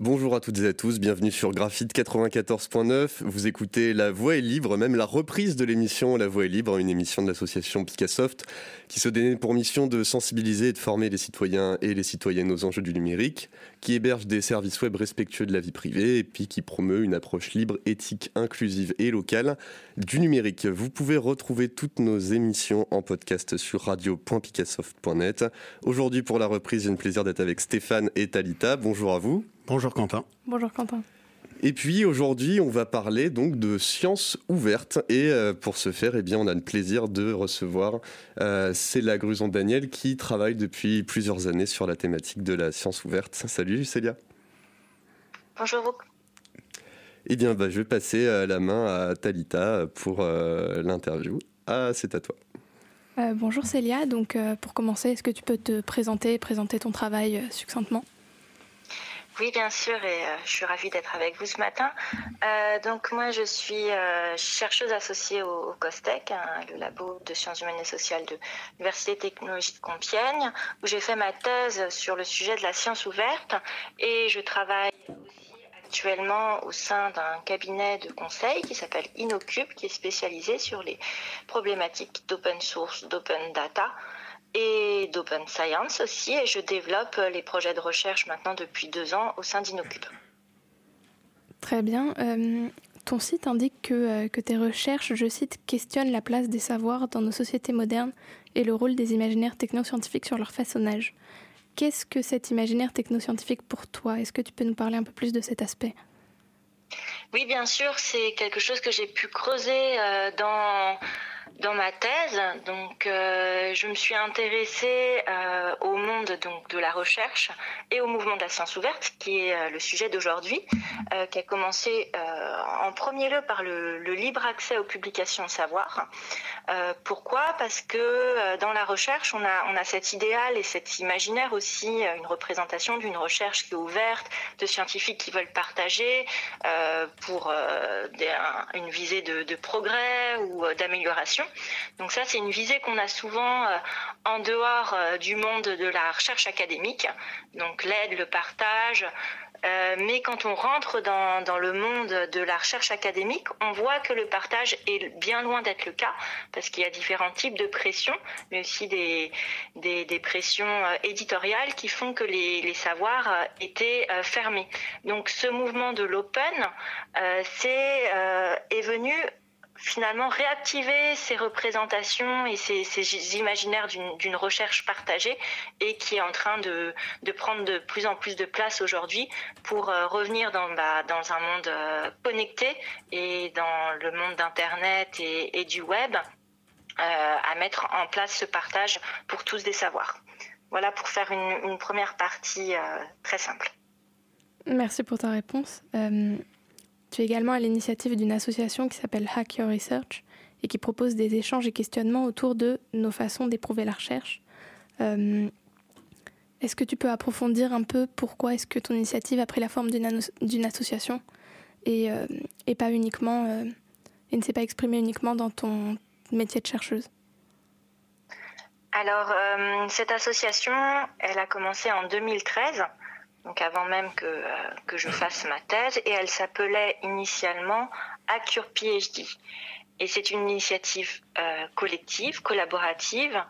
Bonjour à toutes et à tous, bienvenue sur Graphite 94.9. Vous écoutez La Voix est libre, même la reprise de l'émission La Voix est libre, une émission de l'association Picassoft qui se donne pour mission de sensibiliser et de former les citoyens et les citoyennes aux enjeux du numérique, qui héberge des services web respectueux de la vie privée et puis qui promeut une approche libre, éthique, inclusive et locale du numérique. Vous pouvez retrouver toutes nos émissions en podcast sur radio.picassoft.net. Aujourd'hui pour la reprise, j'ai le plaisir d'être avec Stéphane et Talita. Bonjour à vous. Bonjour Quentin. Bonjour Quentin. Et puis aujourd'hui, on va parler donc de sciences ouvertes. Et euh, pour ce faire, eh bien, on a le plaisir de recevoir euh, Célia Gruson-Daniel qui travaille depuis plusieurs années sur la thématique de la science ouverte. Salut Célia. Bonjour vous. Eh bien, bah, je vais passer euh, la main à Talita pour l'interview. Ah, c'est à toi. bonjour Célia. Donc, pour commencer, est-ce que tu peux te présenter, présenter ton travail succinctement? Oui, bien sûr, et euh, je suis ravie d'être avec vous ce matin. Euh, donc moi, je suis euh, chercheuse associée au, COSTEC, hein, le labo de sciences humaines et sociales de l'Université technologie de Compiègne, où j'ai fait ma thèse sur le sujet de la science ouverte, et je travaille aussi actuellement au sein d'un cabinet de conseil qui s'appelle InnoCube, qui est spécialisé sur les problématiques d'open source, d'open data et d'Open Science aussi. Et je développe les projets de recherche maintenant depuis deux ans au sein d'Inocube. Très bien. Euh, ton site indique que, euh, que, tes recherches, je cite, questionnent la place des savoirs dans nos sociétés modernes et le rôle des imaginaires technoscientifiques sur leur façonnage. Qu'est-ce que cet imaginaire technoscientifique pour toi? Est-ce que tu peux nous parler un peu plus de cet aspect? Oui, bien sûr, c'est quelque chose que j'ai pu creuser euh, dans dans ma thèse, donc euh, je me suis intéressée euh, au monde donc de la recherche et au mouvement de la science ouverte, qui est euh, le sujet d'aujourd'hui, qui a commencé en premier lieu par le, libre accès aux publications savoir. pourquoi? Parce que dans la recherche, on a on a cet idéal et cet imaginaire aussi, une représentation d'une recherche qui est ouverte, de scientifiques qui veulent partager pour une visée de progrès ou d'amélioration. Donc ça, c'est une visée qu'on a souvent euh, en dehors euh, du monde de la recherche académique, donc l'aide, le partage. Euh, mais quand on rentre dans, le monde de la recherche académique, on voit que le partage est bien loin d'être le cas, parce qu'il y a différents types de pressions, mais aussi des, pressions éditoriales qui font que les, savoirs étaient fermés. Donc ce mouvement de l'open, est venu finalement réactiver ces représentations et ces, imaginaires d'une recherche partagée et qui est en train de, prendre de plus en plus de place aujourd'hui pour euh, revenir dans, bah, dans un monde euh, connecté et dans le monde d'Internet et, du web euh, à mettre en place ce partage pour tous des savoirs. Voilà pour faire une première partie très simple. Merci pour ta réponse. Tu es également à l'initiative d'une association qui s'appelle Hack Your Research et qui propose des échanges et questionnements autour de nos façons d'éprouver la recherche. Euh, est-ce que tu peux approfondir un peu pourquoi est-ce que ton initiative a pris la forme d'une association et, euh, et, pas uniquement euh, et ne s'est pas exprimée uniquement dans ton métier de chercheuse? Alors cette association, elle a commencé en 2013 donc avant même que, euh, que je fasse ma thèse, et elle s'appelait initialement Accure PhD. Et c'est une initiative euh, collective, collaborative,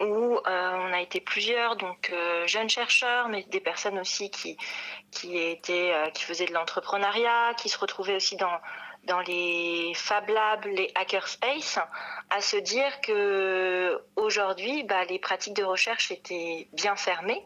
où euh, on a été plusieurs, donc jeunes chercheurs, mais des personnes aussi qui qui étaient, qui faisaient de l'entrepreneuriat, qui se retrouvaient aussi dans dans les Fab Labs, les hackerspace, à se dire que aujourd'hui, bah, les pratiques de recherche étaient bien fermées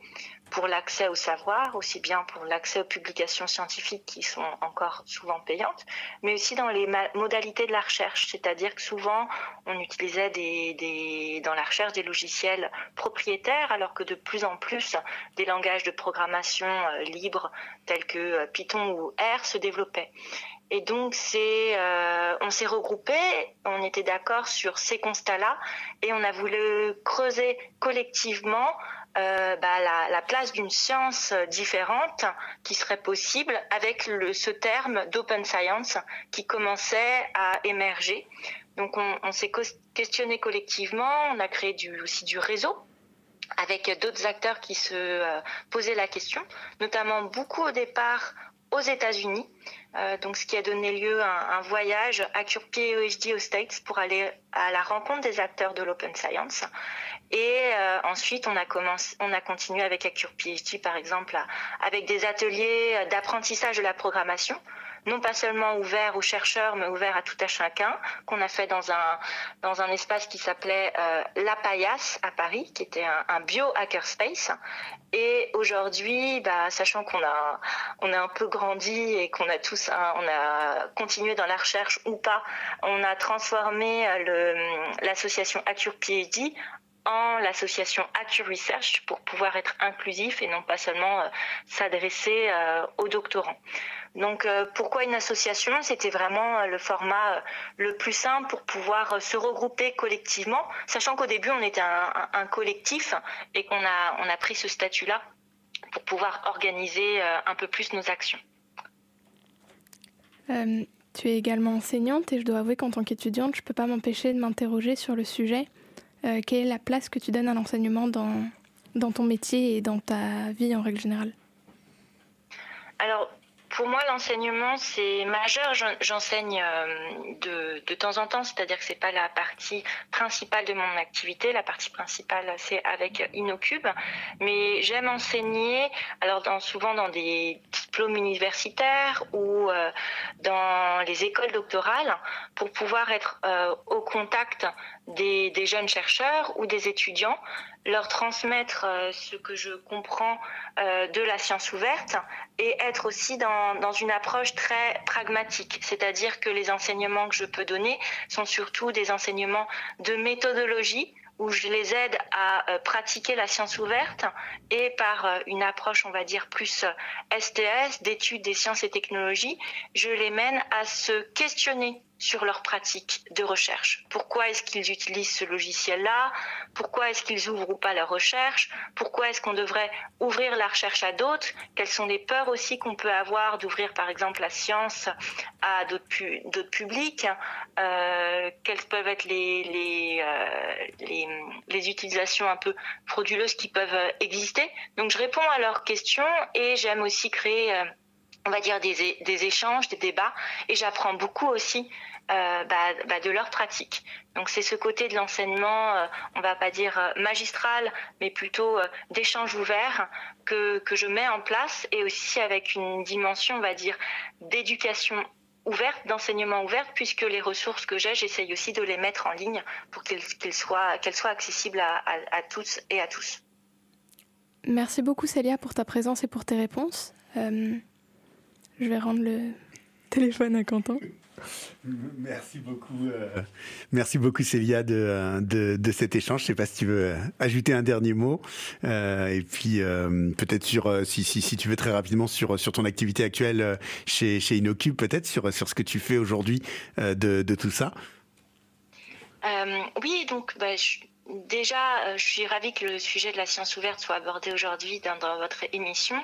pour l'accès au savoir, aussi bien pour l'accès aux publications scientifiques qui sont encore souvent payantes, mais aussi dans les modalités de la recherche. C'est-à-dire que souvent, on utilisait des, dans la recherche des logiciels propriétaires, alors que de plus en plus, des langages de programmation euh, libres tels que euh, Python ou R se développaient. Et donc, c'est, euh, on s'est regroupé, on était d'accord sur ces constats-là, et on a voulu creuser collectivement euh, bah, la, place d'une science différente qui serait possible avec ce terme d'open science qui commençait à émerger. Donc on, s'est questionné collectivement, on a créé aussi du réseau avec d'autres acteurs qui se euh, posaient la question, notamment beaucoup au départ aux États-Unis. Euh, donc, ce qui a donné lieu à un, voyage à Curpier et aux States pour aller à la rencontre des acteurs de l'open science. Et euh, ensuite, on a commencé, on a continué avec Acure PhD, par exemple, avec des ateliers d'apprentissage de la programmation non pas seulement ouvert aux chercheurs, mais ouvert à tout à chacun, qu'on a fait dans un, dans un espace qui s'appelait euh, La Paillasse à Paris, qui était un, bio-hackerspace. Et aujourd'hui, bah, sachant qu'on a, on a un peu grandi et qu'on a tous, on a continué dans la recherche ou pas, on a transformé euh, l'association Accure PhD en l'association Accure Research pour pouvoir être inclusif et non pas seulement euh, s'adresser euh, aux doctorants. Donc euh, pourquoi une association? C'était vraiment le format le plus simple pour pouvoir se regrouper collectivement, sachant qu'au début on était un, collectif et qu'on a, on a pris ce statut-là pour pouvoir organiser un peu plus nos actions. tu es également enseignante et je dois avouer qu'en tant qu'étudiante, je ne peux pas m'empêcher de m'interroger sur le sujet. Euh, quelle est la place que tu donnes à l'enseignement dans, ton métier et dans ta vie en règle générale? Pour moi, l'enseignement, c'est majeur. J'enseigne euh, de, de, temps en temps, c'est-à-dire que c'est pas la partie principale de mon activité. La partie principale, c'est avec Inocube. Mais j'aime enseigner, alors souvent dans des diplômes universitaires ou euh, dans les écoles doctorales, pour pouvoir être euh, au contact des, jeunes chercheurs ou des étudiants leur transmettre euh, ce que je comprends euh, de la science ouverte et être aussi dans, dans une approche très pragmatique, c'est-à-dire que les enseignements que je peux donner sont surtout des enseignements de méthodologie où je les aide à euh, pratiquer la science ouverte et par une approche, on va dire, plus STS, d'études des sciences et technologies, je les mène à se questionner sur leur pratique de recherche. Pourquoi est-ce qu'ils utilisent ce logiciel-là? Pourquoi est-ce qu'ils ouvrent ou pas leur recherche Pourquoi est-ce qu'on devrait ouvrir la recherche à d'autres? Quelles sont les peurs aussi qu'on peut avoir d'ouvrir par exemple la science à d'autres pu publics? Euh, Quelles peuvent être les, les, euh, les, les, utilisations un peu frauduleuses qui peuvent euh, exister? Donc je réponds à leurs questions et j'aime aussi créer... Euh, on va dire des, échanges, des débats, et j'apprends beaucoup aussi euh, bah, bah, de leur pratique. Donc c'est ce côté de l'enseignement, euh, on va pas dire euh, magistral, mais plutôt d'échange ouvert que, je mets en place et aussi avec une dimension, on va dire, d'éducation ouverte, d'enseignement ouvert, puisque les ressources que j'ai, j'essaye aussi de les mettre en ligne pour qu'elles soient, accessibles à, à, tous et à tous. Merci beaucoup Célia pour ta présence et pour tes réponses. Je vais rendre le téléphone à Quentin. Merci beaucoup, euh, merci beaucoup Célia de, de, de, cet échange. Je sais pas si tu veux ajouter un dernier mot euh, et puis euh, peut-être sur euh, si, si, si tu veux très rapidement sur sur ton activité actuelle euh, chez chez Inocube peut-être sur sur ce que tu fais aujourd'hui de, de tout ça. oui, donc bah, je Déjà, euh, je suis ravie que le sujet de la science ouverte soit abordé aujourd'hui dans, votre émission.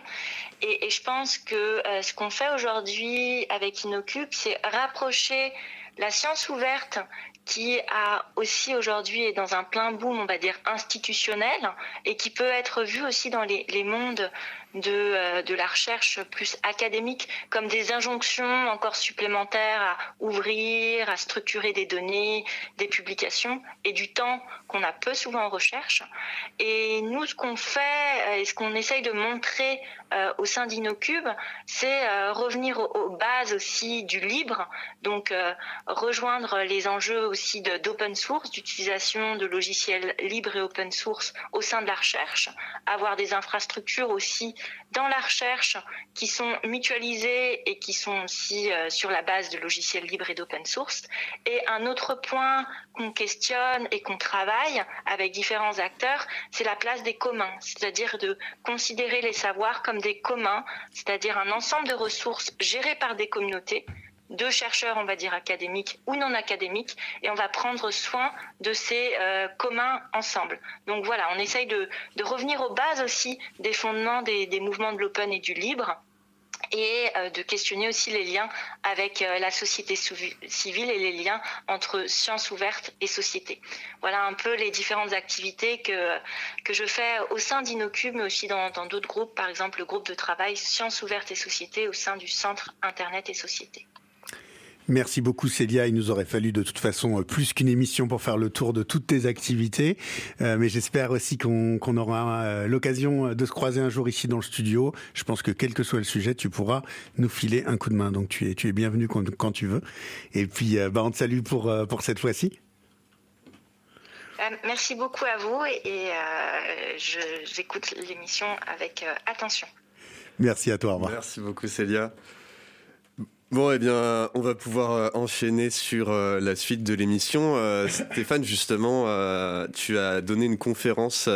Et, je pense que euh, ce qu'on fait aujourd'hui avec Inocube, c'est rapprocher la science ouverte qui a aussi aujourd'hui est dans un plein boom, on va dire, institutionnel et qui peut être vue aussi dans les, les mondes de, euh, de la recherche plus académique comme des injonctions encore supplémentaires à ouvrir, à structurer des données, des publications et du temps qu'on a peu souvent en recherche. Et nous, ce qu'on fait euh, et ce qu'on essaye de montrer euh, au sein d'Inocube, c'est euh, revenir aux, bases aussi du libre, donc rejoindre les enjeux aussi d'open source, d'utilisation de logiciels libres et open source au sein de la recherche, avoir des infrastructures aussi dans la recherche qui sont mutualisées et qui sont aussi sur la base de logiciels libres et d'open source. Et un autre point qu'on questionne et qu'on travaille avec différents acteurs, c'est la place des communs, c'est-à-dire de considérer les savoirs comme des communs, c'est-à-dire un ensemble de ressources gérées par des communautés de chercheurs, on va dire académiques ou non académiques, et on va prendre soin de ces euh, communs ensemble. Donc voilà, on essaye de, revenir aux bases aussi des fondements des mouvements de l'open et du libre, et euh, de questionner aussi les liens avec euh, la société civile et les liens entre sciences ouvertes et société. Voilà un peu les différentes activités que, que je fais au sein d'Inocube, mais aussi dans d'autres groupes, par exemple le groupe de travail Sciences ouvertes et société au sein du Centre Internet et Société. Merci beaucoup Célia. Il nous aurait fallu de toute façon euh, plus qu'une émission pour faire le tour de toutes tes activités. Euh, mais j'espère aussi qu'on aura euh, l'occasion de se croiser un jour ici dans le studio. Je pense que quel que soit le sujet, tu pourras nous filer un coup de main. Donc tu es, tu es bienvenu quand, tu veux. Et puis bah, on te salue pour, pour cette fois-ci. Merci beaucoup à vous et, j'écoute l'émission avec attention. Merci à toi. Au revoir. Merci beaucoup Célia. Bon, eh bien, on va pouvoir euh, enchaîner sur euh, la suite de l'émission. Euh, Stéphane, justement, tu as donné une conférence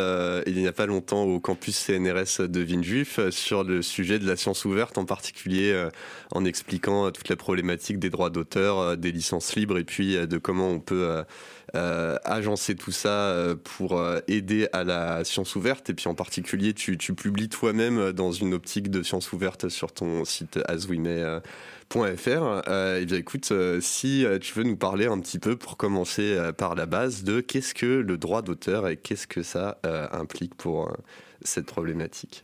il n'y a pas longtemps au campus CNRS de Villejuif sur le sujet de la science ouverte, en particulier en expliquant toute la problématique des droits d'auteur, des licences libres, et puis de comment on peut agencer tout ça pour aider à la science ouverte. Et puis en particulier, tu, tu publies toi-même dans une optique de science ouverte sur ton site Aswime Euh, eh bien, écoute, euh, si euh, tu veux nous parler un petit peu pour commencer par la base de qu'est-ce que le droit d'auteur et qu'est-ce que ça implique pour cette problématique?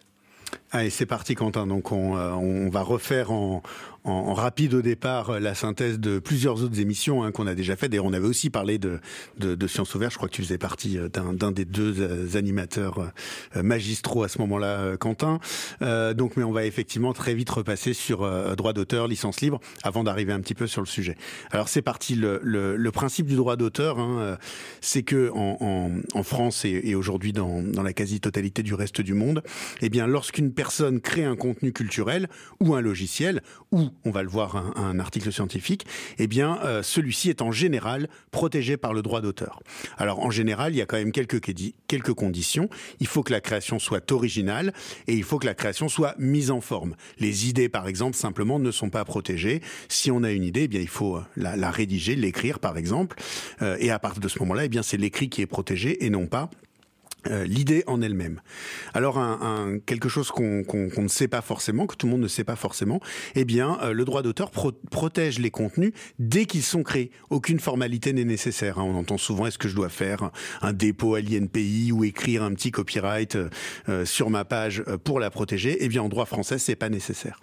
Allez, c'est parti Quentin. Donc on, on va refaire en, en, rapide au départ euh, la synthèse de plusieurs autres émissions hein, qu'on a déjà faites. D'ailleurs, on avait aussi parlé de, de, de Sciences Ouvertes. Je crois que tu faisais partie euh, d'un des deux euh, animateurs magistraux à ce moment-là, Quentin. Euh, donc, mais on va effectivement très vite repasser sur droit d'auteur, licence libre, avant d'arriver un petit peu sur le sujet. Alors, c'est parti. Le, le, le, principe du droit d'auteur, hein, c'est que en, en, en, France et, et aujourd'hui dans, dans la quasi-totalité du reste du monde, eh bien, lorsqu'une personne crée un contenu culturel ou un logiciel ou on va le voir un, un article scientifique, eh bien euh, celui-ci est en général protégé par le droit d'auteur. Alors en général, il y a quand même quelques conditions. Il faut que la création soit originale et il faut que la création soit mise en forme. Les idées, par exemple, simplement ne sont pas protégées. Si on a une idée, eh bien il faut la, la rédiger, l'écrire, par exemple, euh, et à partir de ce moment-là, eh bien c'est l'écrit qui est protégé et non pas euh, l'idée en elle-même. Alors un, quelque chose qu'on ne sait pas forcément, que tout le monde ne sait pas forcément, eh bien euh, le droit d'auteur protège les contenus dès qu'ils sont créés. Aucune formalité n'est nécessaire. Hein. On entend souvent est-ce que je dois faire un dépôt à l'INPI ou écrire un petit copyright euh, sur ma page pour la protéger? Eh bien en droit français c'est pas nécessaire.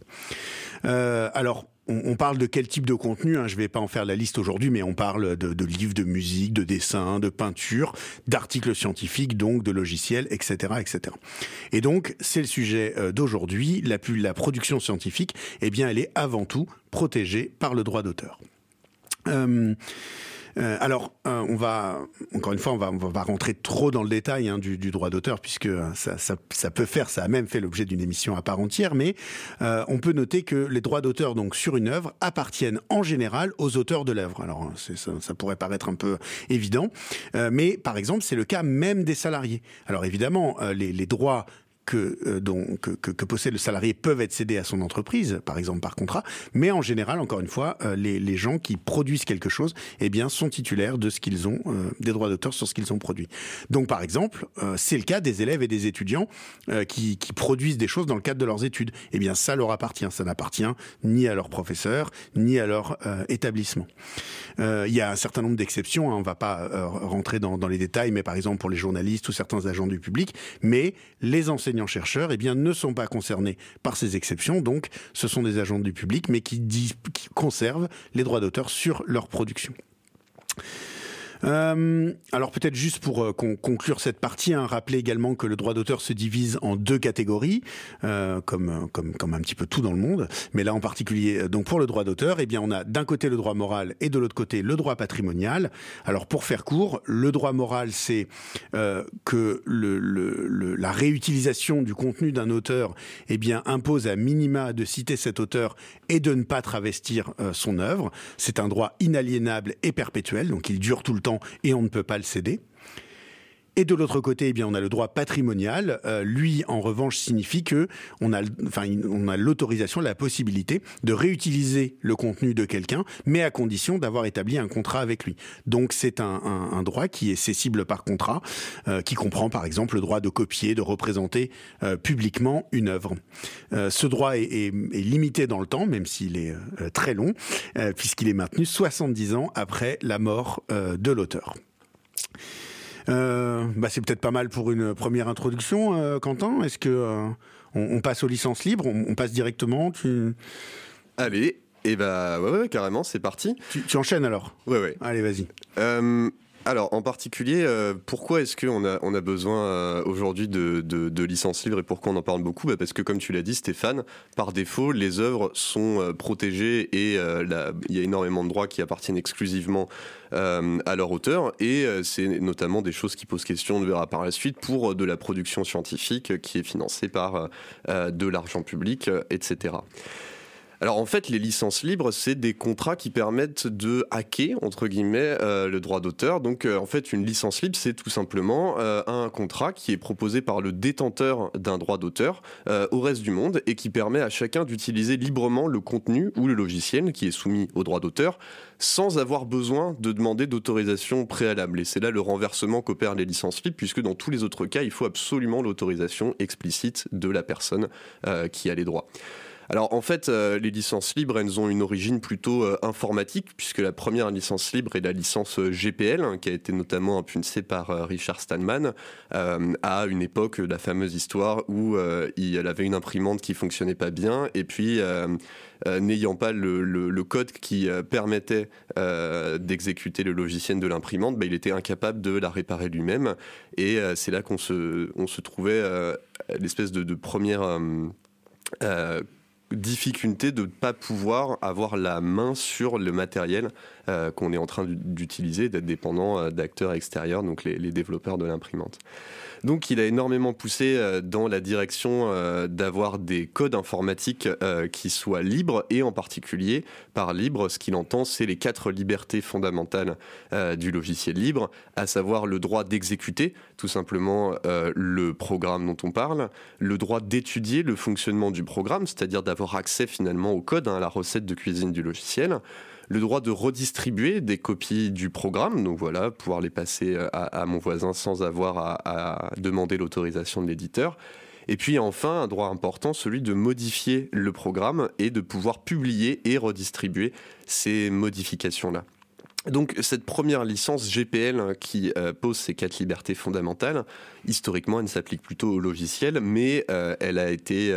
alors on, parle de quel type de contenu hein, Je vais pas en faire la liste aujourd'hui, mais on parle de, livres, de musique, de dessins, de peinture, d'articles scientifiques, donc de logiciels, etc., etc. Et donc, c'est le sujet euh, d'aujourd'hui. La, la production scientifique, eh bien, elle est avant tout protégée par le droit d'auteur. Euh, euh, alors, euh, on va encore une fois, on va, on va rentrer trop dans le détail hein, du, droit d'auteur puisque ça, ça, ça, peut faire, ça a même fait l'objet d'une émission à part entière. Mais euh, on peut noter que les droits d'auteur donc sur une œuvre appartiennent en général aux auteurs de l'œuvre. Alors, ça, ça, pourrait paraître un peu évident, mais par exemple, c'est le cas même des salariés. Alors évidemment, les droits que, euh, donc, que, possède le salarié peuvent être cédés à son entreprise, par exemple par contrat, mais en général, encore une fois, euh, les, les, gens qui produisent quelque chose, eh bien, sont titulaires de ce qu'ils ont, euh, des droits d'auteur sur ce qu'ils ont produit. Donc, par exemple, c'est le cas des élèves et des étudiants qui, qui, produisent des choses dans le cadre de leurs études. Eh bien, ça leur appartient. Ça n'appartient ni à leurs professeurs, ni à leur établissement. il y a un certain nombre d'exceptions. Hein, on ne va pas rentrer dans, dans les détails, mais par exemple pour les journalistes ou certains agents du public, mais les enseignants enseignants-chercheurs eh bien, ne sont pas concernés par ces exceptions. Donc, ce sont des agents du public, mais qui, qui conservent les droits d'auteur sur leur production. Euh, alors peut-être juste pour euh, conclure cette partie, hein, rappeler également que le droit d'auteur se divise en deux catégories, euh, comme, un petit peu tout dans le monde, mais là en particulier, donc pour le droit d'auteur, eh bien on a d'un côté le droit moral et de l'autre côté le droit patrimonial. Alors pour faire court, le droit moral, c'est que la réutilisation du contenu d'un auteur eh bien, impose à minima de citer cet auteur et de ne pas travestir son œuvre. C'est un droit inaliénable et perpétuel, donc il dure tout le temps et on ne peut pas le céder. Et de l'autre côté, eh bien, on a le droit patrimonial. Euh, lui, en revanche, signifie que on a, enfin, on a l'autorisation, la possibilité de réutiliser le contenu de quelqu'un, mais à condition d'avoir établi un contrat avec lui. Donc, c'est un, un, droit qui est cessible par contrat, euh, qui comprend par exemple le droit de copier, de représenter euh, publiquement une œuvre. ce droit est, est, est, limité dans le temps, même s'il est très long, puisqu'il est maintenu 70 ans après la mort de l'auteur. Euh, bah c'est peut-être pas mal pour une première introduction, euh, Quentin. Est-ce que euh, on, passe aux licences libres on, passe directement tu... Allez, et bah ouais, carrément, c'est parti. Tu, tu, enchaînes alors? Ouais, ouais. Allez, vas-y. Alors, en particulier, euh, pourquoi est-ce qu'on a, on a besoin euh, aujourd'hui de, de, licences libres et pourquoi on en parle beaucoup? Bah, Parce que, comme tu l'as dit, Stéphane, par défaut, les œuvres sont euh, protégées et il y a énormément de droits qui appartiennent exclusivement à leur auteur. Et c'est notamment des choses qui posent question, on le verra par la suite, pour de la production scientifique qui est financée par de l'argent public, etc. Alors en fait, les licences libres, c'est des contrats qui permettent de hacker, entre guillemets, euh, le droit d'auteur. Donc euh, en fait, une licence libre, c'est tout simplement euh, un contrat qui est proposé par le détenteur d'un droit d'auteur au reste du monde et qui permet à chacun d'utiliser librement le contenu ou le logiciel qui est soumis au droit d'auteur sans avoir besoin de demander d'autorisation préalable. Et c'est là le renversement qu'opèrent les licences libres, puisque dans tous les autres cas, il faut absolument l'autorisation explicite de la personne qui a les droits. Alors en fait, euh, les licences libres, elles ont une origine plutôt euh, informatique, puisque la première licence libre est la licence euh, GPL, hein, qui a été notamment impulsée par Richard Stallman, à une époque, la fameuse histoire où il avait une imprimante qui fonctionnait pas bien, et puis n'ayant pas le, code qui permettait d'exécuter le logiciel de l'imprimante, bah, il était incapable de la réparer lui-même, et c'est là qu'on se, on se trouvait l'espèce de, de première difficulté de ne pas pouvoir avoir la main sur le matériel euh, qu'on est en train d'utiliser, d'être dépendant euh, d'acteurs extérieurs, donc les, développeurs de l'imprimante. Donc il a énormément poussé euh, dans la direction d'avoir des codes informatiques qui soient libres et en particulier par libre, ce qu'il entend, c'est les quatre libertés fondamentales du logiciel libre, à savoir le droit d'exécuter tout simplement le programme dont on parle, le droit d'étudier le fonctionnement du programme, c'est-à-dire d'avoir accès finalement au code, hein, à la recette de cuisine du logiciel, le droit de redistribuer des copies du programme, donc voilà, pouvoir les passer euh, à, mon voisin sans avoir à, demander l'autorisation de l'éditeur. Et puis enfin, un droit important, celui de modifier le programme et de pouvoir publier et redistribuer ces modifications-là. Donc cette première licence GPL hein, qui euh, pose ces quatre libertés fondamentales, historiquement elle s'applique plutôt au logiciel, mais euh, elle a été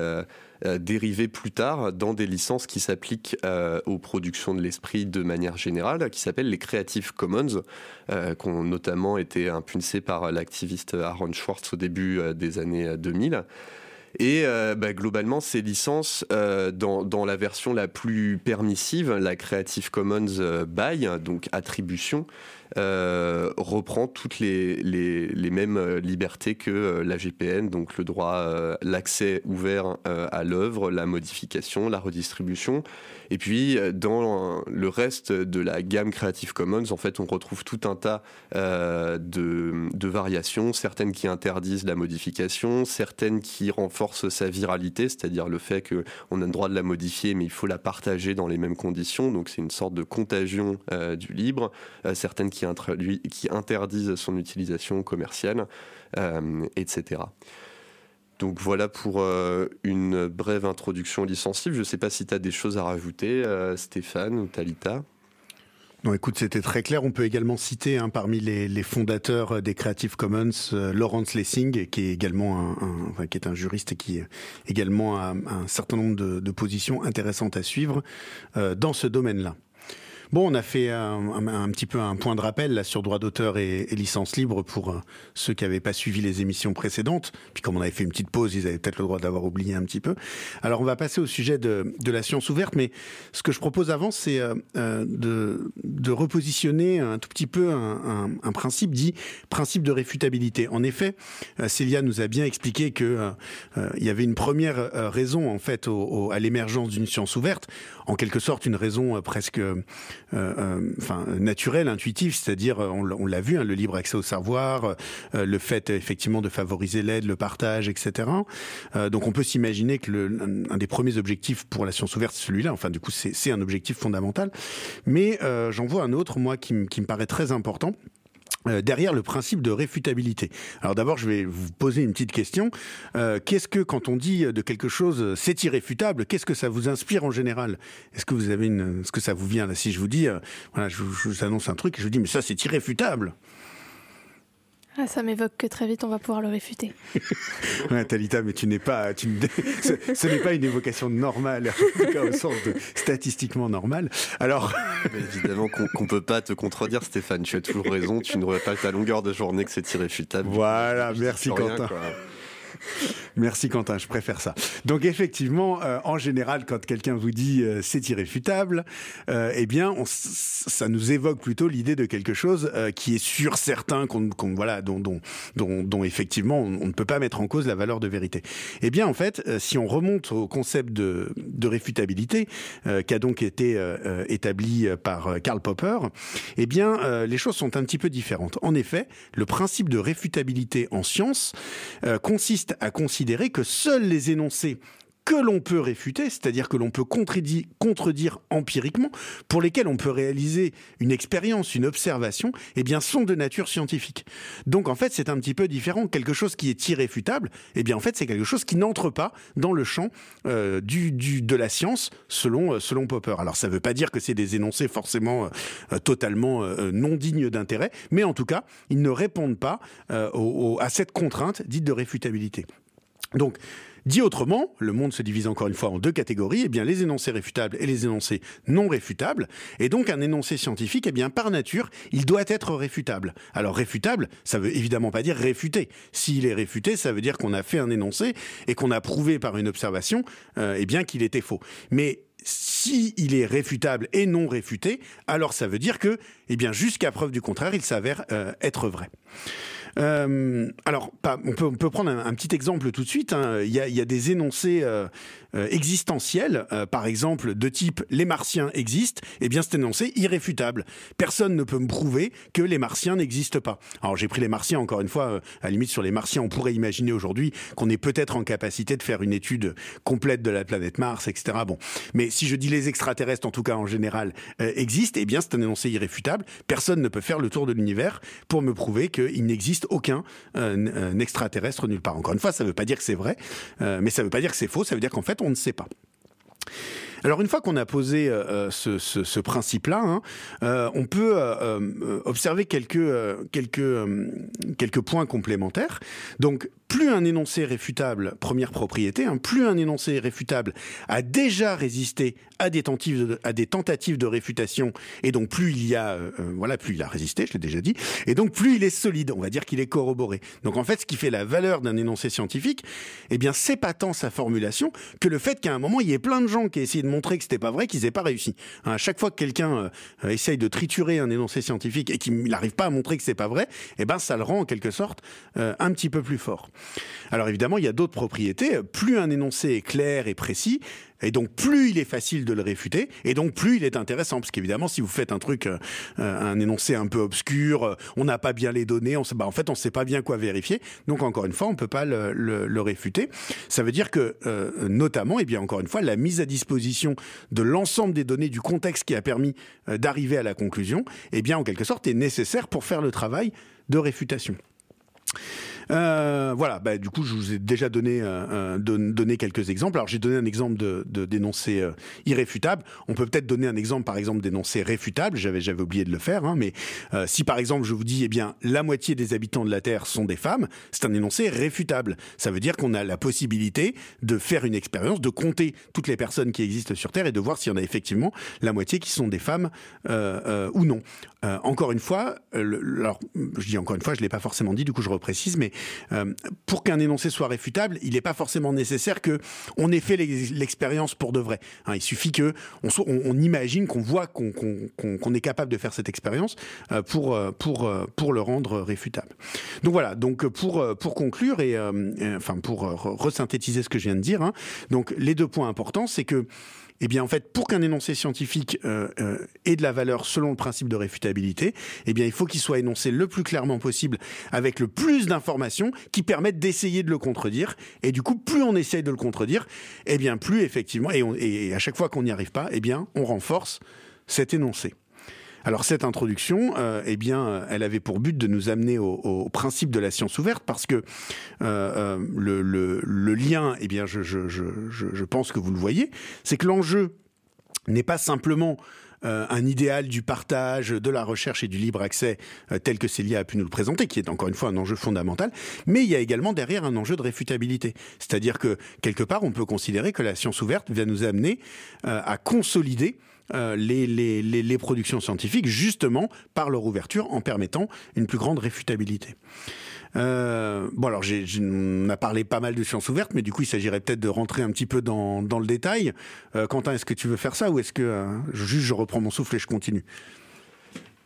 dériver plus tard dans des licences qui s'appliquent euh, aux productions de l'esprit de manière générale, qui s'appellent les Creative Commons, euh, qui ont notamment été impulsées par l'activiste Aaron Schwartz au début des années 2000. Et bah, globalement, ces licences, dans, dans, la version la plus permissive, la Creative Commons by, donc attribution, euh, reprend toutes les, les, mêmes euh, libertés que euh, la GPN, donc le droit, l'accès ouvert à l'œuvre, la modification, la redistribution. Et puis, dans le reste de la gamme Creative Commons, en fait, on retrouve tout un tas de, de, variations, certaines qui interdisent la modification, certaines qui renforcent sa viralité, c'est-à-dire le fait qu'on a le droit de la modifier, mais il faut la partager dans les mêmes conditions. Donc, c'est une sorte de contagion du libre. certaines qui qui, interdisent son utilisation commerciale, euh, etc. Donc voilà pour euh, une brève introduction licensive. Je ne sais pas si tu as des choses à rajouter, euh, Stéphane ou Talita. Non, écoute, c'était très clair. On peut également citer hein, parmi les, fondateurs des Creative Commons Lawrence Lessing, qui est également un, qui est un juriste et qui également a un certain nombre de positions intéressantes à suivre dans ce domaine-là. Bon, on a fait un, petit peu un point de rappel là sur droit d'auteur et, licence libre pour euh, ceux qui n'avaient pas suivi les émissions précédentes. Puis comme on avait fait une petite pause, ils avaient peut-être le droit d'avoir oublié un petit peu. Alors on va passer au sujet de, la science ouverte, mais ce que je propose avant, c'est euh, euh, de, repositionner un tout petit peu un, principe dit principe de réfutabilité. En effet, Célia nous a bien expliqué que il y avait une première raison en fait à l'émergence d'une science ouverte, en quelque sorte une raison presque enfin naturel, intuitif, c'est-à-dire on, l'a vu, hein, le libre accès au savoir, le fait effectivement de favoriser l'aide, le partage, etc. donc on peut s'imaginer que le, un, des premiers objectifs pour la science ouverte, celui-là. Enfin, du coup, c'est un objectif fondamental. Mais j'en vois un autre, moi, qui, qui me paraît très important euh, derrière le principe de réfutabilité. Alors d'abord, je vais vous poser une petite question. Euh, qu'est-ce que, quand on dit de quelque chose, c'est irréfutable, qu'est-ce que ça vous inspire en général? Est-ce que vous avez une, est-ce que ça vous vient là Si je vous dis, euh, voilà, je, je, vous annonce un truc et je vous dis, mais ça, c'est irréfutable. Ah, ça m'évoque que très vite on va pouvoir le réfuter. ouais, Talita, mais tu n'es pas, tu ce, n'est pas une évocation normale, en tout cas au sens de statistiquement normal. Alors, évidemment qu'on ne peut pas te contredire, Stéphane. Tu as toujours raison. Tu ne vois pas ta longueur de journée que c'est irréfutable. Voilà, merci Quentin. Merci Quentin, je préfère ça. Donc effectivement, euh, en général, quand quelqu'un vous dit euh, c'est irréfutable, euh, eh bien, on, ça nous évoque plutôt l'idée de quelque chose qui est sûr, certain, qu'on, voilà, dont, dont, dont, dont, effectivement on, ne peut pas mettre en cause la valeur de vérité. Eh bien, en fait, si on remonte au concept de, de réfutabilité, qui a donc été établi par Karl Popper, eh bien, les choses sont un petit peu différentes. En effet, le principe de réfutabilité en science consiste à considérer que seuls les énoncés que l'on peut réfuter, c'est-à-dire que l'on peut contredire, empiriquement, pour lesquels on peut réaliser une expérience, une observation, eh bien, sont de nature scientifique. Donc, en fait, c'est un petit peu différent. Quelque chose qui est irréfutable, eh bien, en fait, c'est quelque chose qui n'entre pas dans le champ euh, du, de la science, selon, euh, selon Popper. Alors, ça ne veut pas dire que c'est des énoncés forcément euh, totalement non dignes d'intérêt, mais en tout cas, ils ne répondent pas à cette contrainte dite de réfutabilité. Donc, dit autrement, le monde se divise encore une fois en deux catégories, eh les énoncés réfutables et les énoncés non réfutables. Et donc un énoncé scientifique, eh par nature, il doit être réfutable. Alors réfutable, ça veut évidemment pas dire réfuté. S'il est réfuté, ça veut dire qu'on a fait un énoncé et qu'on a prouvé par une observation, euh, eh qu'il était faux. Mais si est réfutable et non réfuté, alors ça veut dire que, jusqu'à preuve du contraire, il s'avère euh, être vrai. Euh, alors, on, peut, prendre un, petit exemple tout de suite. Hein. Il, y a, il, y a, des énoncés euh, euh, existentiels, par exemple, de type les Martiens existent. Eh bien, cet énoncé irréfutable. Personne ne peut me prouver que les Martiens n'existent pas. Alors, j'ai pris les Martiens encore une fois. à la limite, sur les Martiens, on pourrait imaginer aujourd'hui qu'on est peut-être en capacité de faire une étude complète de la planète Mars, etc. Bon, mais si je dis les extraterrestres, en tout cas en général, existent, eh bien, c'est un énoncé irréfutable. Personne ne peut faire le tour de l'univers pour me prouver qu'il n'existe aucun euh, extraterrestre nulle part. Encore une fois, ça ne veut pas dire que c'est vrai, euh, mais ça ne veut pas dire que c'est faux, ça veut dire qu'en fait, on ne sait pas. Alors une fois qu'on a posé euh, ce, principe-là, hein, on peut observer quelques, quelques, quelques points complémentaires. Donc plus un énoncé réfutable, première propriété, hein, plus un énoncé réfutable a déjà résisté à des tentatives de, réfutation, et donc plus il y a, euh, euh, voilà, plus il a résisté, je l'ai déjà dit, et donc plus il est solide, on va dire qu'il est corroboré. Donc en fait, ce qui fait la valeur d'un énoncé scientifique, eh bien, c'est pas tant sa formulation que le fait qu'à un moment, il y ait plein de gens qui essayé de montrer que c'était pas vrai, qu'ils n'aient pas réussi. Hein, à chaque fois que quelqu'un euh, essaye de triturer un énoncé scientifique et qu'il n'arrive pas à montrer que c'est pas vrai, eh ben, ça le rend en quelque sorte un petit peu plus fort. Alors évidemment, il y a d'autres propriétés. Plus un énoncé est clair et précis, et donc plus il est facile de le réfuter, et donc plus il est intéressant, parce qu'évidemment si vous faites un truc, euh, un énoncé un peu obscur, euh, on n'a pas bien les données, on bah, en fait on ne sait pas bien quoi vérifier, donc encore une fois on ne peut pas le, réfuter. Ça veut dire que euh, notamment, et bien encore une fois, la mise à disposition de l'ensemble des données du contexte qui a permis d'arriver à la conclusion, et bien en quelque sorte est nécessaire pour faire le travail de réfutation. Euh, voilà, bah, du coup, je vous ai déjà donné, euh, donné quelques exemples. Alors, j'ai donné un exemple de, de d'énoncé euh, irréfutable. On peut peut-être donner un exemple, par exemple, d'énoncé réfutable. J'avais, j'avais oublié de le faire, hein, mais euh, si par exemple je vous dis, eh bien, la moitié des habitants de la Terre sont des femmes, c'est un énoncé réfutable. Ça veut dire qu'on a la possibilité de faire une expérience, de compter toutes les personnes qui existent sur Terre et de voir s'il y en a effectivement la moitié qui sont des femmes ou non. encore une fois, alors je dis encore une fois, je l'ai pas forcément dit, du coup je reprécise, mais euh, pour qu'un énoncé soit réfutable, il n'est pas forcément nécessaire que on ait fait l'expérience pour de vrai. Hein, il suffit que on, imagine, qu'on voit qu'on est capable de faire cette expérience euh, pour euh, pour le rendre réfutable. Donc voilà. Donc pour pour conclure et enfin pour resynthétiser ce que je viens de dire. Hein, donc les deux points importants, c'est que eh bien en fait, pour qu'un énoncé scientifique euh, euh, ait de la valeur selon le principe de réfutabilité, eh bien il faut qu'il soit énoncé le plus clairement possible avec le plus d'informations qui permettent d'essayer de le contredire. Et du coup, plus on essaye de le contredire, eh bien plus effectivement, et, et à chaque fois qu'on n'y arrive pas, eh bien on renforce cet énoncé. Alors cette introduction, euh, eh bien, elle avait pour but de nous amener au, principe de la science ouverte parce que euh, euh, le, lien, eh bien, je, pense que vous le voyez, c'est que l'enjeu n'est pas simplement un idéal du partage, de la recherche et du libre accès tel que Célia a pu nous le présenter, qui est encore une fois un enjeu fondamental, mais il y a également derrière un enjeu de réfutabilité. C'est-à-dire que quelque part, on peut considérer que la science ouverte vient nous amener à consolider euh, les, productions scientifiques, justement par leur ouverture, en permettant une plus grande réfutabilité. Euh, bon, alors, on a parlé pas mal de sciences ouvertes, mais du coup, il s'agirait peut-être de rentrer un petit peu dans, le détail. Euh, Quentin, est-ce que tu veux faire ça ou est-ce que euh, juste je reprends mon souffle et je continue?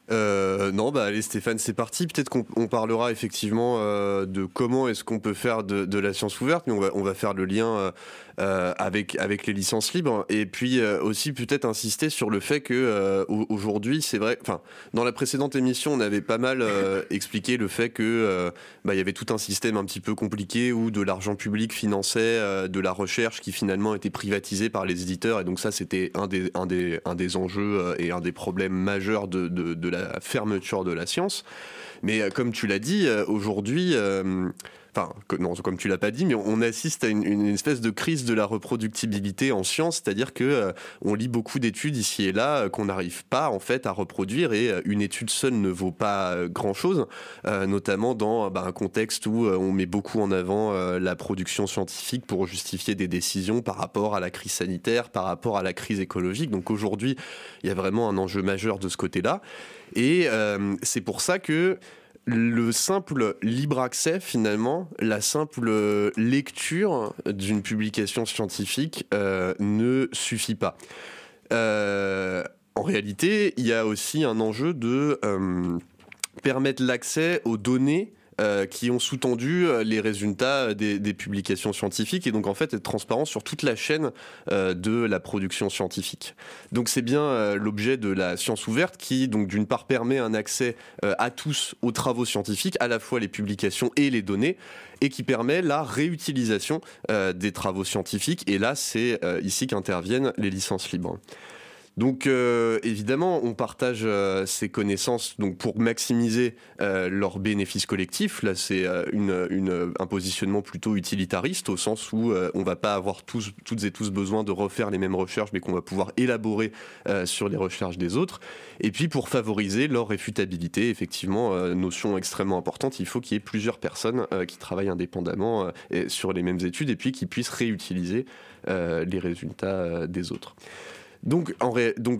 Non, bah allez Stéphane, c'est parti. Peut-être qu'on parlera effectivement de comment est-ce qu'on peut faire de, la science ouverte, mais on va faire le lien euh, avec, avec les licences libres. Et puis euh, aussi peut-être insister sur le fait que euh, aujourd'hui, c'est vrai, enfin, dans la précédente émission, on avait pas mal expliqué le fait que bah, il y avait tout un système un petit peu compliqué où de l'argent public finançait de la recherche qui finalement était privatisée par les éditeurs. Et donc ça, c'était un des, un, des, un des enjeux et un des problèmes majeurs de, de, de la fermeture de la science. Mais comme tu l'as dit, aujourd'hui, enfin, non, comme tu l'as pas dit, mais on assiste à une, espèce de crise de la reproductibilité en science, c'est-à-dire que euh, on lit beaucoup d'études ici et là euh, qu'on n'arrive pas en fait à reproduire et euh, une étude seule ne vaut pas grand-chose, notamment dans bah, un contexte où on met beaucoup en avant la production scientifique pour justifier des décisions par rapport à la crise sanitaire, par rapport à la crise écologique. Donc aujourd'hui, il y a vraiment un enjeu majeur de ce côté-là, et c'est pour ça que le simple libre accès, finalement, la simple lecture d'une publication scientifique euh, ne suffit pas. Euh, en réalité, il y a aussi un enjeu de euh, permettre l'accès aux données euh, qui ont sous-tendu euh, les résultats des, publications scientifiques et donc en fait être transparent sur toute la chaîne euh, de la production scientifique. Donc c'est bien l'objet de la science ouverte qui donc d'une part permet un accès à tous aux travaux scientifiques, à la fois les publications et les données et qui permet la réutilisation des travaux scientifiques et là c'est ici qu'interviennent les licences libres. Donc euh, évidemment, on partage euh, ces connaissances donc pour maximiser euh, leurs bénéfices collectifs. Là, c'est un positionnement plutôt utilitariste au sens où on va pas avoir toutes et tous besoin de refaire les mêmes recherches, mais qu'on va pouvoir élaborer sur les recherches des autres. Et puis pour favoriser leur réfutabilité, effectivement, notion extrêmement importante, il faut qu'il y ait plusieurs personnes qui travaillent indépendamment sur les mêmes études et puis qui puissent réutiliser les résultats des autres. Donc,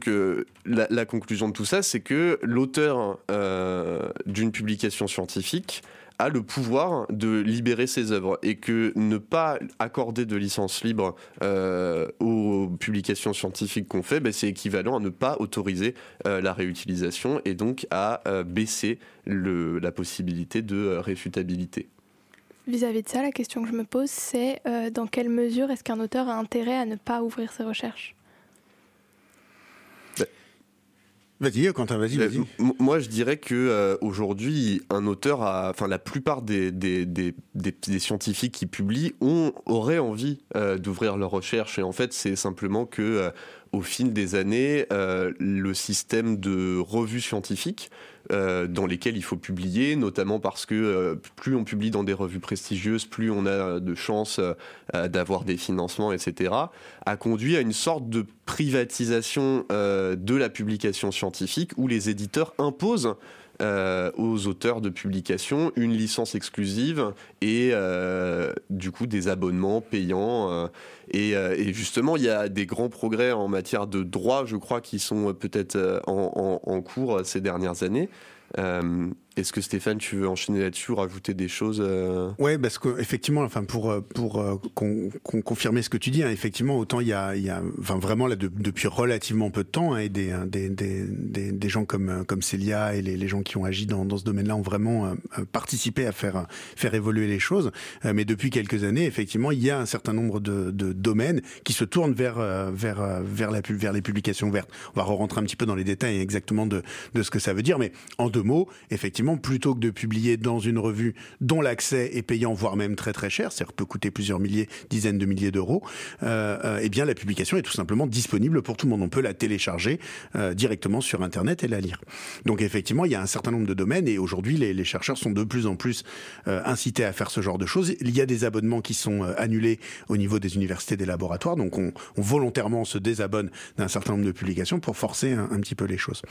euh, la, conclusion de tout ça, c'est que l'auteur euh, d'une publication scientifique a le pouvoir de libérer ses œuvres et que ne pas accorder de licence libre euh, aux publications scientifiques qu'on fait, ben, c'est équivalent à ne pas autoriser la réutilisation et donc à baisser la possibilité de réfutabilité. Vis-à-vis de ça, la question que je me pose, c'est dans quelle mesure est-ce qu'un auteur a intérêt à ne pas ouvrir ses recherches? Vas-y, Quentin, vas-y, vas-y. Moi, je dirais que euh, aujourd'hui, un auteur, a, enfin, la plupart des, des, des, des, scientifiques qui publient ont, auraient envie euh, d'ouvrir leurs recherches. Et en fait, c'est simplement que, euh, au fil des années, le système de revues scientifiques euh, dans lesquels il faut publier, notamment parce que euh, plus on publie dans des revues prestigieuses, plus on a de chances euh, d'avoir des financements, etc., a conduit à une sorte de privatisation de la publication scientifique où les éditeurs imposent aux auteurs de publications une licence exclusive et du coup des abonnements payants. Et, et, justement, il y a des grands progrès en matière de droit, je crois, qui sont peut-être en, cours ces dernières années. Euh, est-ce que Stéphane, tu veux enchaîner là-dessus, rajouter des choses euh Ouais, parce qu'effectivement, enfin pour euh, pour confirmer ce que tu dis, hein, effectivement, autant il y a, il y a enfin vraiment là depuis relativement peu de temps, hein, et des, des, des, gens comme comme Célia et les, les gens qui ont agi dans, dans ce domaine-là ont vraiment participé à faire faire évoluer les choses. mais depuis quelques années, effectivement, il y a un certain nombre de domaines qui se tournent vers vers vers la vers les publications vertes. On va rentrer un petit peu dans les détails exactement de de ce que ça veut dire, mais en deux mots, effectivement, plutôt que de publier dans une revue dont l'accès est payant, voire même très très cher, c'est-à-dire peut coûter plusieurs milliers, dizaines de milliers d'euros, eh bien la publication est tout simplement disponible pour tout le monde. On peut la télécharger directement sur Internet et la lire. Donc effectivement, il y a un certain nombre de domaines et aujourd'hui, les, chercheurs sont de plus en plus euh, incités à faire ce genre de choses. Il y a des abonnements qui sont euh, annulés au niveau des universités, des laboratoires, donc on, on volontairement se désabonne d'un certain nombre de publications pour forcer un, un, petit peu les choses.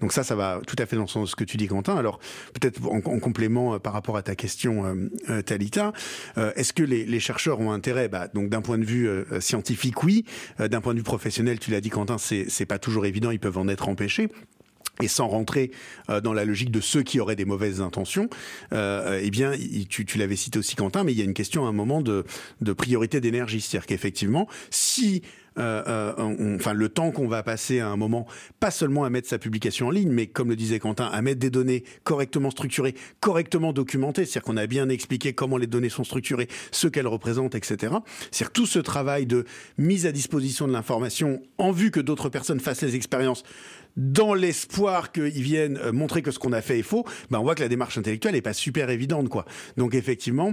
Donc ça, ça va tout à fait dans le sens de ce que tu dis, Quentin. Alors peut-être en, en, complément euh, par rapport à ta question, euh, Talita, euh, est-ce que les, chercheurs ont intérêt bah, Donc d'un point de vue scientifique, oui. d'un point de vue professionnel, tu l'as dit, Quentin, c'est pas toujours évident. Ils peuvent en être empêchés et sans rentrer dans la logique de ceux qui auraient des mauvaises intentions, euh, eh bien, tu, l'avais cité aussi Quentin, mais il y a une question à un moment de, de priorité d'énergie, c'est-à-dire qu'effectivement, si on, enfin le temps qu'on va passer à un moment, pas seulement à mettre sa publication en ligne, mais comme le disait Quentin, à mettre des données correctement structurées, correctement documentées, c'est-à-dire qu'on a bien expliqué comment les données sont structurées, ce qu'elles représentent, etc. C'est-à-dire tout ce travail de mise à disposition de l'information en vue que d'autres personnes fassent les expériences dans l'espoir qu'ils viennent euh, montrer que ce qu'on a fait est faux, ben on voit que la démarche intellectuelle est pas super évidente, quoi. Donc effectivement,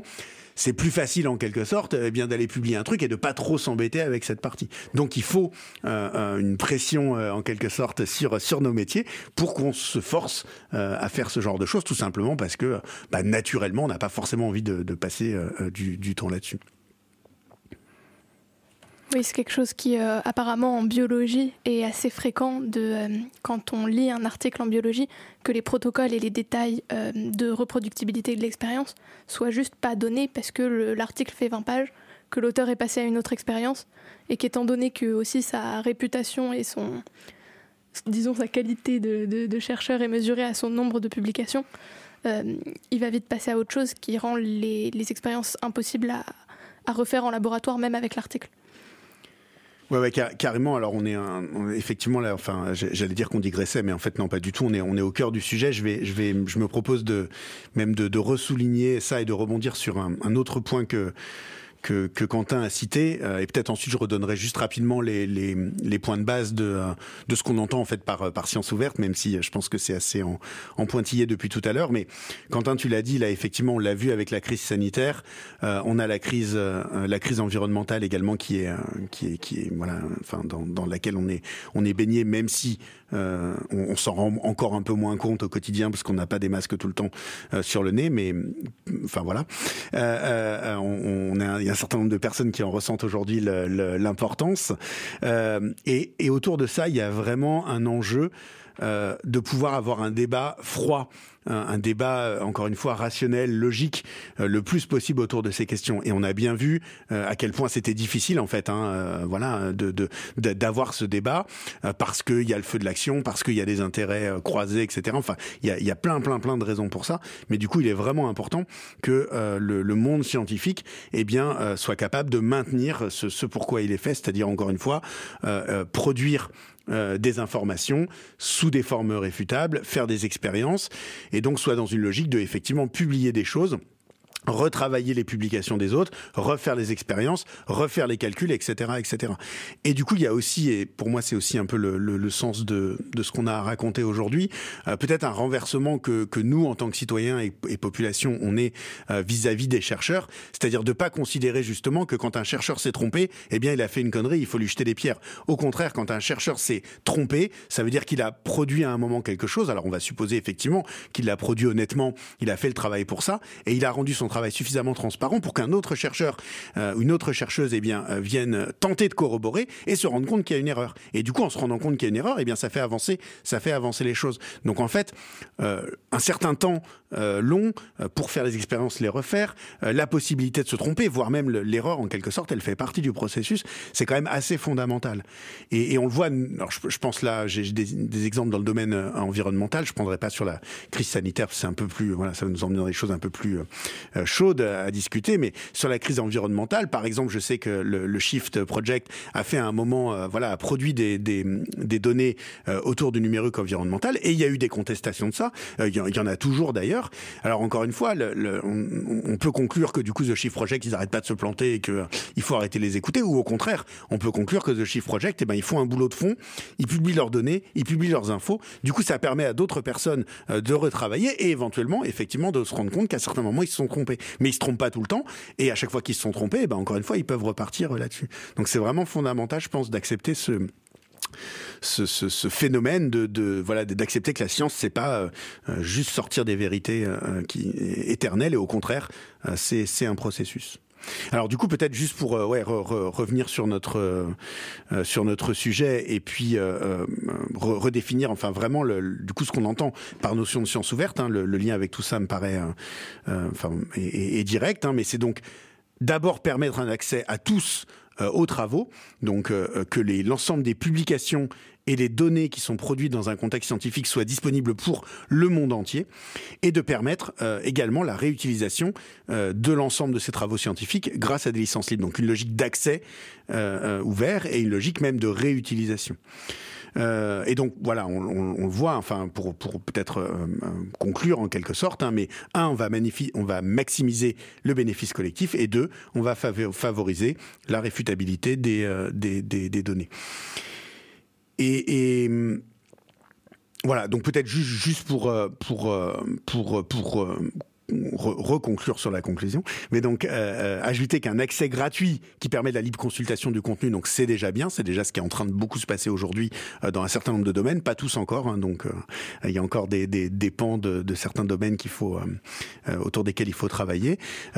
c'est plus facile en quelque sorte eh bien d'aller publier un truc et de pas trop s'embêter avec cette partie. Donc il faut euh, euh une pression euh, en quelque sorte sur sur nos métiers pour qu'on se force à faire ce genre de choses, tout simplement parce que bah, naturellement on n'a pas forcément envie de, passer du temps là-dessus. Oui, c'est quelque chose qui, euh, apparemment, en biologie, est assez fréquent de, euh, quand on lit un article en biologie, que les protocoles et les détails euh, de reproductibilité de l'expérience soient juste pas donnés parce que l'article fait 20 pages, que l'auteur est passé à une autre expérience, et qu'étant donné que aussi sa réputation et son, disons, sa qualité de, de, chercheur est mesurée à son nombre de publications, il va vite passer à autre chose qui rend les, expériences impossibles à refaire en laboratoire, même avec l'article. Ouais, ouais, carrément. Alors on est, un, effectivement là. Enfin, j'allais dire qu'on digressait, mais en fait non, pas du tout. On est, on est au cœur du sujet. Je vais, je vais, je me propose de même de, ressouligner ça et de rebondir sur un autre point que que, que Quentin a cité, euh, et peut-être ensuite je redonnerai juste rapidement les, les, les points de base de, euh, de ce qu'on entend en fait par, par science ouverte, même si je pense que c'est assez en, en, pointillé depuis tout à l'heure. Mais Quentin, tu l'as dit, là effectivement, on l'a vu avec la crise sanitaire, euh, on a la crise, euh, la crise environnementale également qui est, qui est, qui est voilà, enfin dans, dans laquelle on est, on est baigné, même si euh, on, s'en rend encore un peu moins compte au quotidien parce qu'on n'a pas des masques tout le temps euh, sur le nez, mais enfin voilà. Euh, on, on a, y a un certain nombre de personnes qui en ressentent aujourd'hui l'importance. Et, et, autour de ça, il y a vraiment un enjeu de pouvoir avoir un débat froid un, débat, euh, encore une fois, rationnel, logique, euh, le plus possible autour de ces questions. Et on a bien vu euh, à quel point c'était difficile, en fait, hein, voilà, d'avoir ce débat parce qu'il y a le feu de l'action, parce qu'il y a des intérêts croisés, etc. Enfin, il y a, y a plein, plein, plein de raisons pour ça. Mais du coup, il est vraiment important que le, le, monde scientifique, eh bien, soit capable de maintenir ce, ce pourquoi il est fait, c'est-à-dire encore une fois, produire euh, des informations sous des formes réfutables, faire des expériences, et donc soit dans une logique de effectivement publier des choses retravailler les publications des autres, refaire les expériences, refaire les calculs, etc., etc. Et du coup, il y a aussi, et pour moi, c'est aussi un peu le, le, le, sens de, de ce qu'on a raconté aujourd'hui, euh, peut-être un renversement que, que nous, en tant que citoyens et, et population, on est euh, vis-à-vis des chercheurs, c'est-à-dire de pas considérer justement que quand un chercheur s'est trompé, eh bien, il a fait une connerie, il faut lui jeter des pierres. Au contraire, quand un chercheur s'est trompé, ça veut dire qu'il a produit à un moment quelque chose. Alors, on va supposer effectivement qu'il l'a produit honnêtement, il a fait le travail pour ça, et il a rendu son travail suffisamment transparent pour qu'un autre chercheur, euh, une autre chercheuse, eh bien, euh, vienne tenter de corroborer et se rendre compte qu'il y a une erreur. Et du coup, en se rendant compte qu'il y a une erreur, eh bien, ça fait avancer, ça fait avancer les choses. Donc, en fait, euh, un certain temps euh, long euh, pour faire les expériences, les refaire, la possibilité de se tromper, voire même l'erreur en quelque sorte, elle fait partie du processus. C'est quand même assez fondamental. Et, on le voit. Alors, je, pense là, j'ai des, exemples dans le domaine environnemental. Je prendrai pas sur la crise sanitaire, c'est un peu plus, voilà, ça va nous emmener dans des choses un peu plus chaudes à discuter, mais sur la crise environnementale, par exemple, je sais que le, Shift Project a fait un moment, voilà, a produit des, données autour du numérique environnemental, et il y a eu des contestations de ça. Il y, en a toujours d'ailleurs. Alors encore une fois, on, peut conclure que du coup, The Shift Project, ils n'arrêtent pas de se planter et qu'il faut arrêter de les écouter, ou au contraire, on peut conclure que The Shift Project, eh ben, ils font un boulot de fond, ils publient leurs données, ils publient leurs infos. Du coup, ça permet à d'autres personnes euh, de retravailler et éventuellement, effectivement, de se rendre compte qu'à certains moments, ils se sont trompés. Mais ils se trompent pas tout le temps. Et à chaque fois qu'ils se sont trompés, eh ben, encore une fois, ils peuvent repartir euh, là-dessus. Donc c'est vraiment fondamental, je pense, d'accepter ce, phénomène de, voilà d'accepter que la science c'est pas euh, juste sortir des vérités éternelles et au contraire c'est un processus. Alors du coup, peut-être juste pour euh, revenir sur notre euh, euh, sur notre sujet et puis redéfinir, enfin vraiment, le, du coup, ce qu'on entend par notion de science ouverte. Hein, le, lien avec tout ça me paraît, enfin, est, direct, hein, mais c'est donc d'abord permettre un accès à tous aux travaux, donc que l'ensemble des publications et les données qui sont produites dans un contexte scientifique soient disponibles pour le monde entier et de permettre euh, également la réutilisation euh, de l'ensemble de ces travaux scientifiques grâce à des licences libres. Donc une logique d'accès euh, ouvert et une logique même de réutilisation. Et donc voilà, on, le voit, enfin pour, peut-être conclure en quelque sorte, hein, mais un, on va, on va maximiser le bénéfice collectif et deux, on va favoriser la réfutabilité des, des, données. Et, voilà, donc peut-être juste, pour, euh, pour, euh, pour, pour, euh, reconclure sur la conclusion. Mais donc, ajouter qu'un accès gratuit qui permet la libre consultation du contenu, donc c'est déjà bien, c'est déjà ce qui est en train de beaucoup se passer aujourd'hui dans un certain nombre de domaines, pas tous encore. Hein, donc, il y a encore des, des, des pans de, de, certains domaines qu'il faut autour desquels il faut travailler.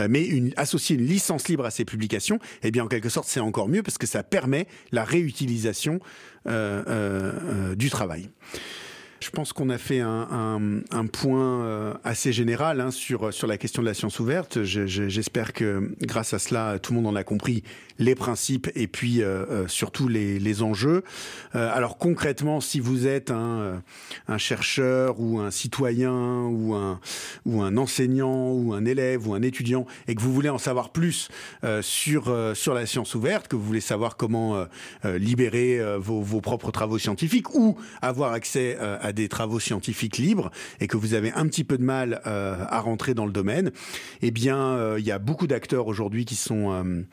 mais une, associer une licence libre à ces publications, eh bien, en quelque sorte, c'est encore mieux parce que ça permet la réutilisation euh, euh, euh, du travail. Je pense qu'on a fait un, point assez général hein, sur la question de la science ouverte. J'espère que grâce à cela, tout le monde en a compris les principes et puis euh, euh, surtout les, les enjeux. Euh, alors concrètement, si vous êtes un, chercheur ou un citoyen ou un, ou un enseignant ou un élève ou un étudiant et que vous voulez en savoir plus sur, sur la science ouverte, que vous voulez savoir comment libérer vos, vos, propres travaux scientifiques ou avoir accès à des travaux scientifiques libres et que vous avez un petit peu de mal à rentrer dans le domaine, eh bien, il y a beaucoup d'acteurs aujourd'hui qui sont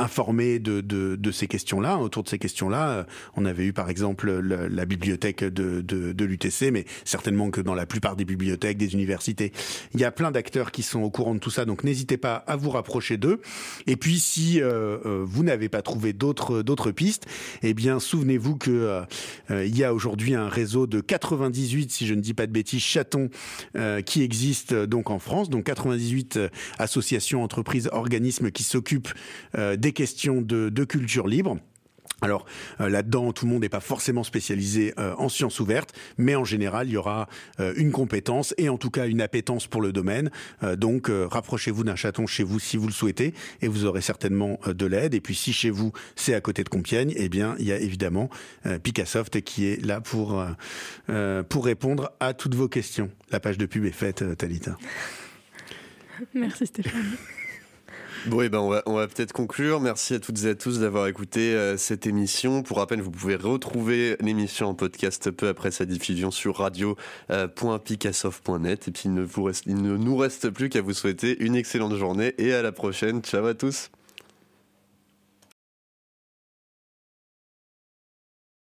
informés de, de, de ces questions-là. Autour de ces questions-là, euh, on avait eu par exemple la, bibliothèque de, de, de l'UTC, mais certainement que dans la plupart des bibliothèques, des universités, il y a plein d'acteurs qui sont au courant de tout ça. Donc n'hésitez pas à vous rapprocher d'eux. Et puis si euh, euh, vous n'avez pas trouvé d'autres d'autres pistes, eh bien souvenez-vous que il y a aujourd'hui un réseau de 98, si je ne dis pas de bêtises, chatons qui existe donc en France. Donc 98 associations, entreprises, organismes qui s'occupent des questions de, culture libre. Alors euh, là-dedans, tout le monde n'est pas forcément spécialisé euh, en sciences ouvertes, mais en général, il y aura euh, une compétence et en tout cas une appétence pour le domaine. donc rapprochez-vous d'un chaton chez vous si vous le souhaitez et vous aurez certainement de l'aide. Et puis si chez vous c'est à côté de Compiègne, eh bien il y a évidemment Picassoft qui est là pour pour répondre à toutes vos questions. La page de pub est faite, Talita. Merci Stéphane. Bon, ben on va, on va peut-être conclure. Merci à toutes et à tous d'avoir écouté euh, cette émission. Pour rappel, vous pouvez retrouver l'émission en podcast peu après sa diffusion sur radio.picassoft.net. Et puis, il ne, il ne nous reste plus qu'à vous souhaiter une excellente journée et à la prochaine. Ciao à tous.